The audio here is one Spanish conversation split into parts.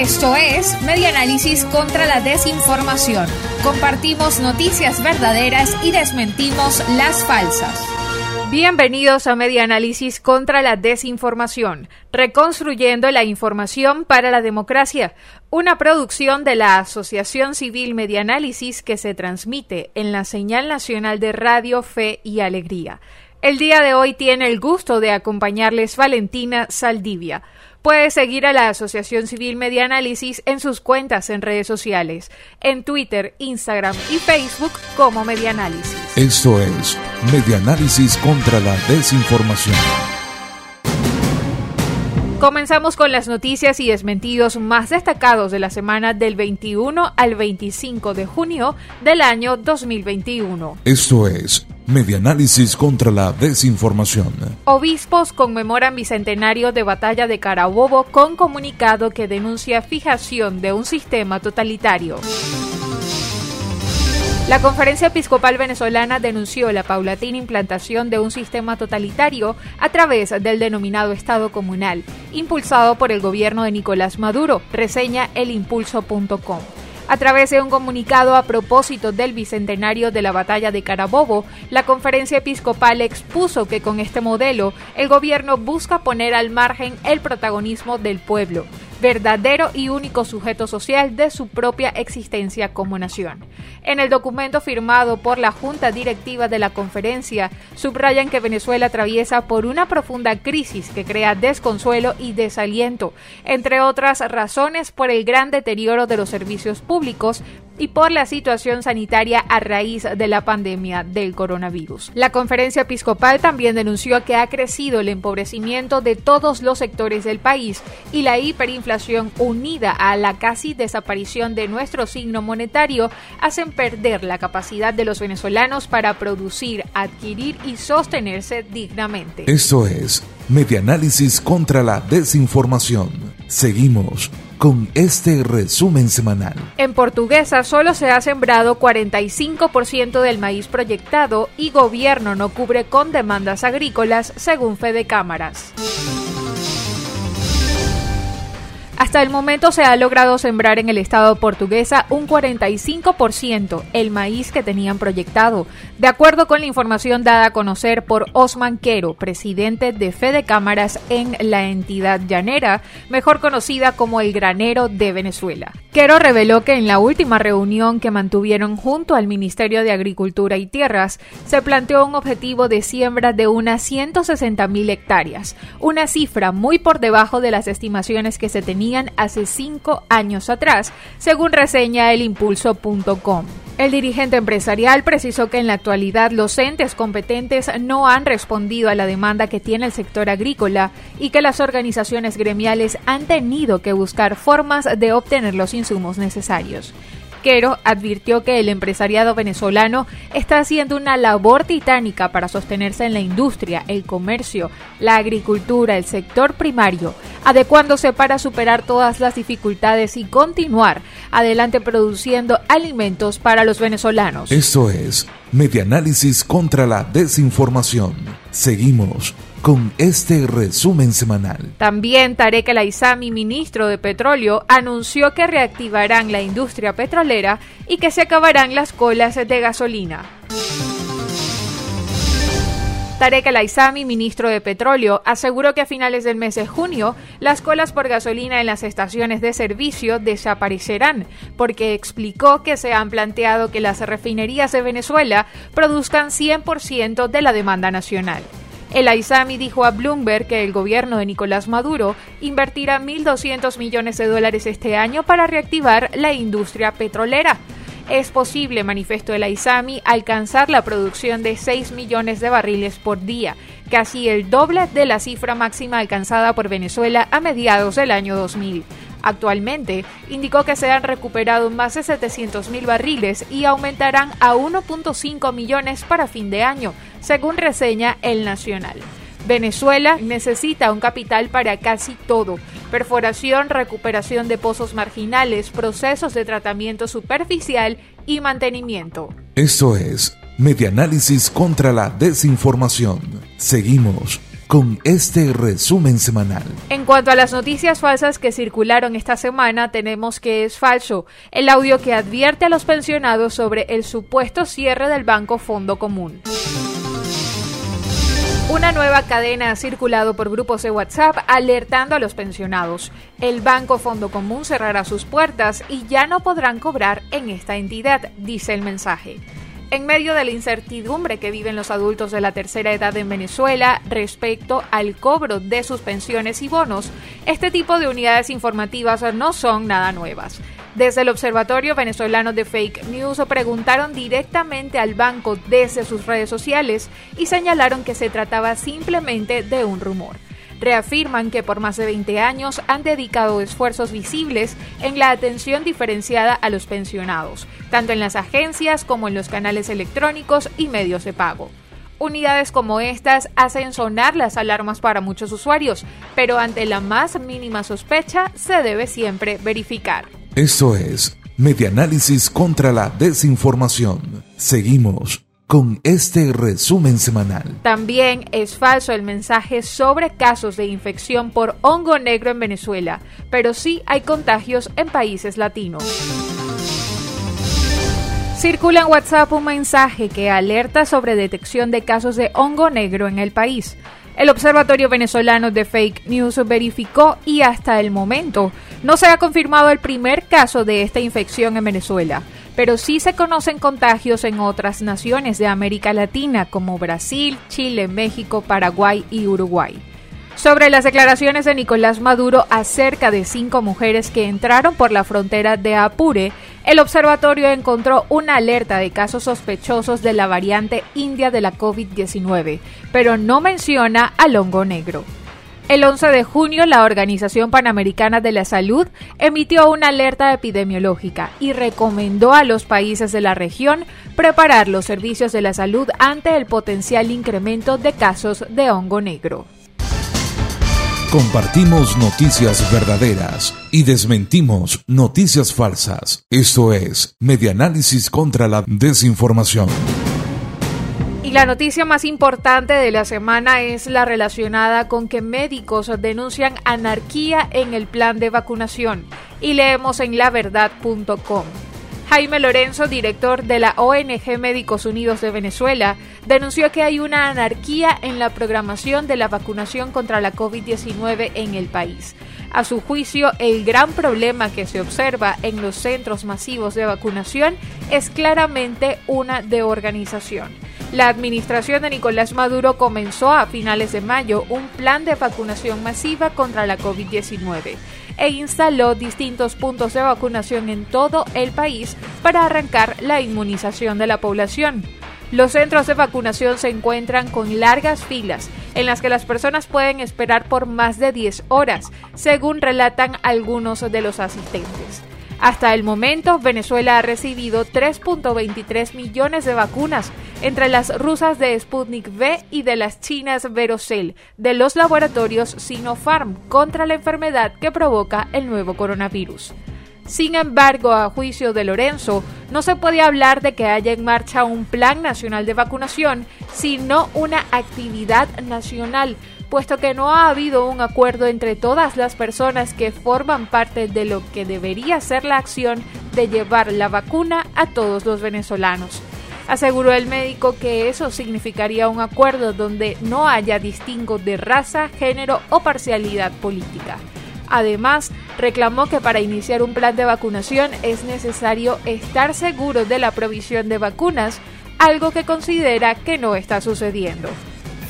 Esto es Medianálisis contra la desinformación. Compartimos noticias verdaderas y desmentimos las falsas. Bienvenidos a Medianálisis contra la desinformación, reconstruyendo la información para la democracia, una producción de la Asociación Civil Medianálisis que se transmite en la señal nacional de Radio Fe y Alegría. El día de hoy tiene el gusto de acompañarles Valentina Saldivia. Puede seguir a la Asociación Civil Medianálisis en sus cuentas en redes sociales, en Twitter, Instagram y Facebook como Medianálisis. Esto es Medianálisis contra la desinformación. Comenzamos con las noticias y desmentidos más destacados de la semana del 21 al 25 de junio del año 2021. Esto es Medianálisis contra la desinformación. Obispos conmemoran bicentenario de batalla de Carabobo con comunicado que denuncia fijación de un sistema totalitario. La Conferencia Episcopal Venezolana denunció la paulatina implantación de un sistema totalitario a través del denominado Estado comunal, impulsado por el gobierno de Nicolás Maduro, reseña elimpulso.com. A través de un comunicado a propósito del bicentenario de la batalla de Carabobo, la conferencia episcopal expuso que con este modelo el gobierno busca poner al margen el protagonismo del pueblo, verdadero y único sujeto social de su propia existencia como nación. En el documento firmado por la Junta Directiva de la conferencia, subrayan que Venezuela atraviesa por una profunda crisis que crea desconsuelo y desaliento, entre otras razones por el gran deterioro de los servicios públicos, y por la situación sanitaria a raíz de la pandemia del coronavirus. La conferencia episcopal también denunció que ha crecido el empobrecimiento de todos los sectores del país y la hiperinflación unida a la casi desaparición de nuestro signo monetario hacen perder la capacidad de los venezolanos para producir, adquirir y sostenerse dignamente. Esto es Medianálisis contra la desinformación. Seguimos con este resumen semanal. En Portuguesa solo se ha sembrado 45% del maíz proyectado y gobierno no cubre con demandas agrícolas, según Fede Cámaras. Hasta el momento se ha logrado sembrar en el estado portuguesa un 45% el maíz que tenían proyectado, de acuerdo con la información dada a conocer por Osman Quero, presidente de Fede Cámaras en la entidad llanera, mejor conocida como el granero de Venezuela. Quero reveló que en la última reunión que mantuvieron junto al Ministerio de Agricultura y Tierras, se planteó un objetivo de siembra de unas 160.000 hectáreas, una cifra muy por debajo de las estimaciones que se tenían hace cinco años atrás, según reseña el impulso.com. El dirigente empresarial precisó que en la actualidad los entes competentes no han respondido a la demanda que tiene el sector agrícola y que las organizaciones gremiales han tenido que buscar formas de obtener los insumos necesarios. Quero advirtió que el empresariado venezolano está haciendo una labor titánica para sostenerse en la industria, el comercio, la agricultura, el sector primario, adecuándose para superar todas las dificultades y continuar adelante produciendo alimentos para los venezolanos. Esto es Medianálisis contra la Desinformación. Seguimos con este resumen semanal. También Tarek El Aizami, ministro de Petróleo, anunció que reactivarán la industria petrolera y que se acabarán las colas de gasolina. Tarek El Aizami, ministro de Petróleo, aseguró que a finales del mes de junio las colas por gasolina en las estaciones de servicio desaparecerán, porque explicó que se han planteado que las refinerías de Venezuela produzcan 100% de la demanda nacional. El Aizami dijo a Bloomberg que el gobierno de Nicolás Maduro invertirá 1.200 millones de dólares este año para reactivar la industria petrolera. Es posible, manifestó el Aizami, alcanzar la producción de 6 millones de barriles por día, casi el doble de la cifra máxima alcanzada por Venezuela a mediados del año 2000. Actualmente, indicó que se han recuperado más de 700.000 barriles y aumentarán a 1.5 millones para fin de año, según reseña El Nacional. Venezuela necesita un capital para casi todo. Perforación, recuperación de pozos marginales, procesos de tratamiento superficial y mantenimiento. Esto es Medianálisis contra la Desinformación. Seguimos con este resumen semanal. En cuanto a las noticias falsas que circularon esta semana, tenemos que es falso el audio que advierte a los pensionados sobre el supuesto cierre del Banco Fondo Común. Una nueva cadena ha circulado por grupos de WhatsApp alertando a los pensionados. El Banco Fondo Común cerrará sus puertas y ya no podrán cobrar en esta entidad, dice el mensaje. En medio de la incertidumbre que viven los adultos de la tercera edad en Venezuela respecto al cobro de sus pensiones y bonos, este tipo de unidades informativas no son nada nuevas. Desde el Observatorio Venezolano de Fake News preguntaron directamente al banco desde sus redes sociales y señalaron que se trataba simplemente de un rumor. Reafirman que por más de 20 años han dedicado esfuerzos visibles en la atención diferenciada a los pensionados, tanto en las agencias como en los canales electrónicos y medios de pago. Unidades como estas hacen sonar las alarmas para muchos usuarios, pero ante la más mínima sospecha se debe siempre verificar. Esto es Medianálisis contra la Desinformación. Seguimos con este resumen semanal. También es falso el mensaje sobre casos de infección por hongo negro en Venezuela, pero sí hay contagios en países latinos. Circula en WhatsApp un mensaje que alerta sobre detección de casos de hongo negro en el país. El Observatorio Venezolano de Fake News verificó y hasta el momento no se ha confirmado el primer caso de esta infección en Venezuela, pero sí se conocen contagios en otras naciones de América Latina como Brasil, Chile, México, Paraguay y Uruguay sobre las declaraciones de Nicolás Maduro acerca de cinco mujeres que entraron por la frontera de Apure, el observatorio encontró una alerta de casos sospechosos de la variante india de la COVID-19, pero no menciona al hongo negro. El 11 de junio, la Organización Panamericana de la Salud emitió una alerta epidemiológica y recomendó a los países de la región preparar los servicios de la salud ante el potencial incremento de casos de hongo negro. Compartimos noticias verdaderas y desmentimos noticias falsas. Esto es Medianálisis contra la Desinformación. Y la noticia más importante de la semana es la relacionada con que médicos denuncian anarquía en el plan de vacunación. Y leemos en laverdad.com. Jaime Lorenzo, director de la ONG Médicos Unidos de Venezuela, denunció que hay una anarquía en la programación de la vacunación contra la COVID-19 en el país. A su juicio, el gran problema que se observa en los centros masivos de vacunación es claramente una de organización. La administración de Nicolás Maduro comenzó a finales de mayo un plan de vacunación masiva contra la COVID-19 e instaló distintos puntos de vacunación en todo el país para arrancar la inmunización de la población. Los centros de vacunación se encuentran con largas filas en las que las personas pueden esperar por más de 10 horas, según relatan algunos de los asistentes. Hasta el momento, Venezuela ha recibido 3.23 millones de vacunas, entre las rusas de Sputnik V y de las chinas Verocell, de los laboratorios Sinopharm, contra la enfermedad que provoca el nuevo coronavirus. Sin embargo, a juicio de Lorenzo, no se puede hablar de que haya en marcha un plan nacional de vacunación, sino una actividad nacional, puesto que no ha habido un acuerdo entre todas las personas que forman parte de lo que debería ser la acción de llevar la vacuna a todos los venezolanos. Aseguró el médico que eso significaría un acuerdo donde no haya distingo de raza, género o parcialidad política. Además, reclamó que para iniciar un plan de vacunación es necesario estar seguro de la provisión de vacunas, algo que considera que no está sucediendo.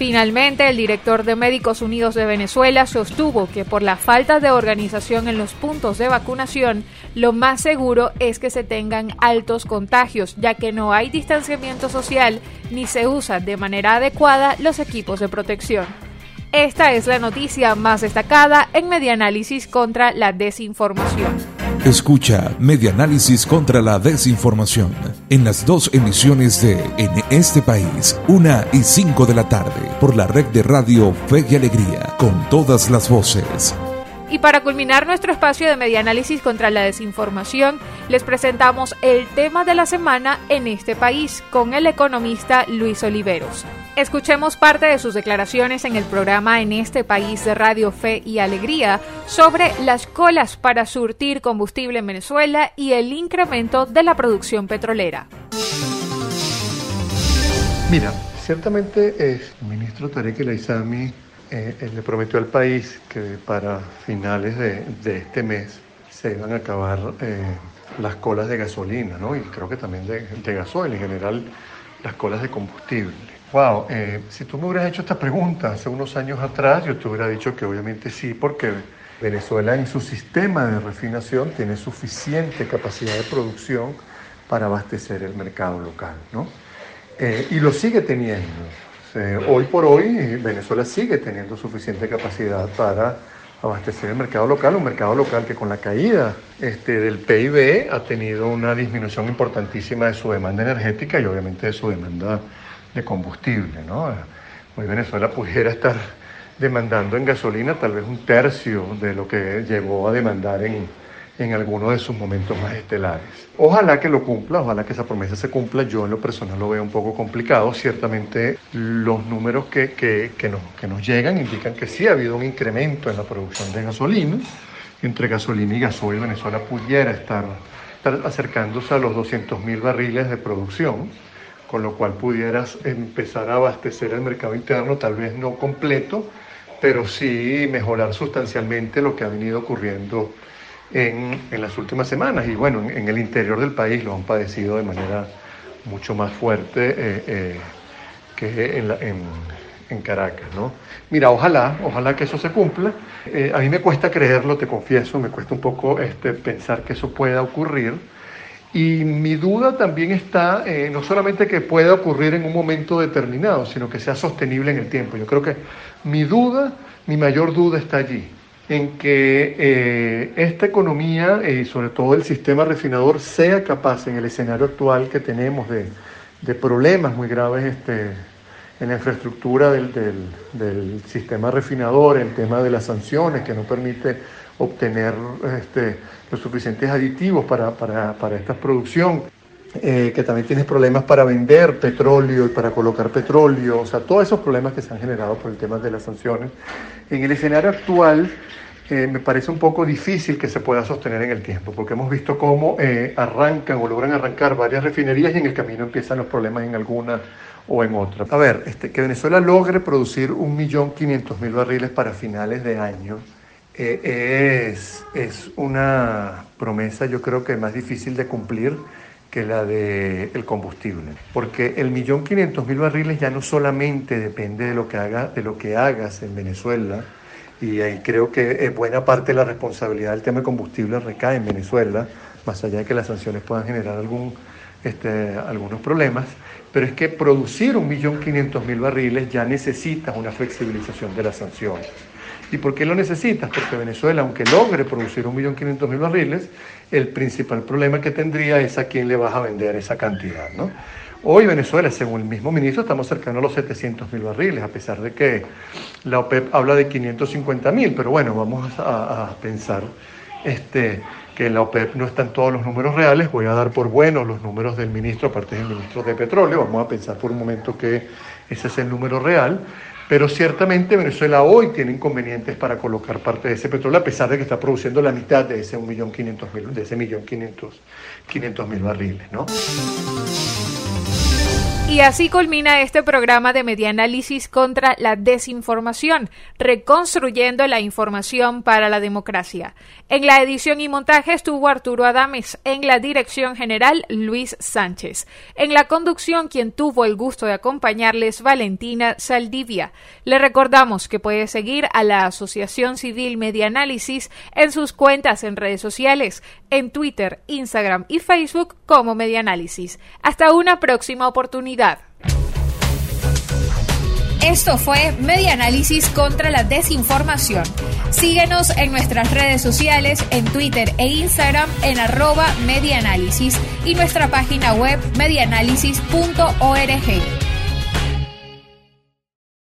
Finalmente, el director de Médicos Unidos de Venezuela sostuvo que por la falta de organización en los puntos de vacunación, lo más seguro es que se tengan altos contagios, ya que no hay distanciamiento social ni se usan de manera adecuada los equipos de protección. Esta es la noticia más destacada en Medianálisis contra la desinformación. Escucha Medianálisis contra la Desinformación en las dos emisiones de En este país, una y cinco de la tarde, por la red de radio Fe y Alegría, con todas las voces. Y para culminar nuestro espacio de Medianálisis contra la Desinformación, les presentamos el tema de la semana en este país con el economista Luis Oliveros. Escuchemos parte de sus declaraciones en el programa En este país de Radio Fe y Alegría sobre las colas para surtir combustible en Venezuela y el incremento de la producción petrolera. Mira, ciertamente el ministro Tarek El Aizami eh, le prometió al país que para finales de, este mes se iban a acabar eh, las colas de gasolina, ¿no? Y creo que también de, de gasoil, en general las colas de combustible. Wow, eh, si tú me hubieras hecho esta pregunta hace unos años atrás, yo te hubiera dicho que obviamente sí, porque Venezuela en su sistema de refinación tiene suficiente capacidad de producción para abastecer el mercado local, ¿no? Eh, y lo sigue teniendo. hoy por hoy Venezuela sigue teniendo suficiente capacidad para abastecer el mercado local, un mercado local que con la caída este, del PIB ha tenido una disminución importantísima de su demanda energética y obviamente de su demanda de combustible. ¿no? Hoy Venezuela pudiera estar demandando en gasolina tal vez un tercio de lo que llegó a demandar en, en alguno de sus momentos más estelares. Ojalá que lo cumpla, ojalá que esa promesa se cumpla. Yo en lo personal lo veo un poco complicado. Ciertamente los números que, que, que, nos, que nos llegan indican que sí ha habido un incremento en la producción de gasolina. Entre gasolina y gasoil Venezuela pudiera estar, estar acercándose a los 200.000 barriles de producción con lo cual pudieras empezar a abastecer el mercado interno, tal vez no completo, pero sí mejorar sustancialmente lo que ha venido ocurriendo en, en las últimas semanas. Y bueno, en, el interior del país lo han padecido de manera mucho más fuerte eh, eh, que en, en, en, Caracas. ¿no? Mira, ojalá, ojalá que eso se cumpla. Eh, a mí me cuesta creerlo, te confieso, me cuesta un poco este, pensar que eso pueda ocurrir y mi duda también está eh, no solamente que pueda ocurrir en un momento determinado, sino que sea sostenible en el tiempo. Yo creo que mi duda, mi mayor duda está allí, en que eh, esta economía y sobre todo el sistema refinador sea capaz en el escenario actual que tenemos de, de problemas muy graves este, en la infraestructura del, del, del sistema refinador, el tema de las sanciones que no permite obtener este, los suficientes aditivos para, para, para esta producción, eh, que también tienes problemas para vender petróleo y para colocar petróleo, o sea, todos esos problemas que se han generado por el tema de las sanciones. En el escenario actual eh, me parece un poco difícil que se pueda sostener en el tiempo, porque hemos visto cómo eh, arrancan o logran arrancar varias refinerías y en el camino empiezan los problemas en alguna o en otra. A ver, este, que Venezuela logre producir 1.500.000 barriles para finales de año eh, es, es, una promesa yo creo que más difícil de cumplir que la del el combustible. Porque el millón quinientos mil barriles ya no solamente depende de lo, que haga, de lo que hagas en Venezuela, y ahí creo que buena parte de la responsabilidad del tema de combustible recae en Venezuela, más allá de que las sanciones puedan generar algún, este, algunos problemas, pero es que producir un millón quinientos mil barriles ya necesita una flexibilización de las sanciones. ¿Y por qué lo necesitas? Porque Venezuela, aunque logre producir 1.500.000 barriles, el principal problema que tendría es a quién le vas a vender esa cantidad. ¿no? Hoy Venezuela, según el mismo ministro, estamos cercanos a los 700.000 barriles, a pesar de que la OPEP habla de 550.000, pero bueno, vamos a, a, pensar este, que la OPEP no están todos los números reales, voy a dar por buenos los números del ministro, aparte del ministro de Petróleo, vamos a pensar por un momento que ese es el número real, pero ciertamente Venezuela hoy tiene inconvenientes para colocar parte de ese petróleo, a pesar de que está produciendo la mitad de ese 1.500.000, de ese barriles, ¿no? Y así culmina este programa de Medianálisis contra la desinformación, reconstruyendo la información para la democracia. En la edición y montaje estuvo Arturo Adames, en la dirección general Luis Sánchez. En la conducción, quien tuvo el gusto de acompañarles, Valentina Saldivia. Le recordamos que puede seguir a la Asociación Civil Medianálisis en sus cuentas en redes sociales, en Twitter, Instagram y Facebook como Medianálisis. Hasta una próxima oportunidad. Esto fue Media Análisis contra la Desinformación. Síguenos en nuestras redes sociales, en Twitter e Instagram en arroba medianálisis y nuestra página web medianálisis.org.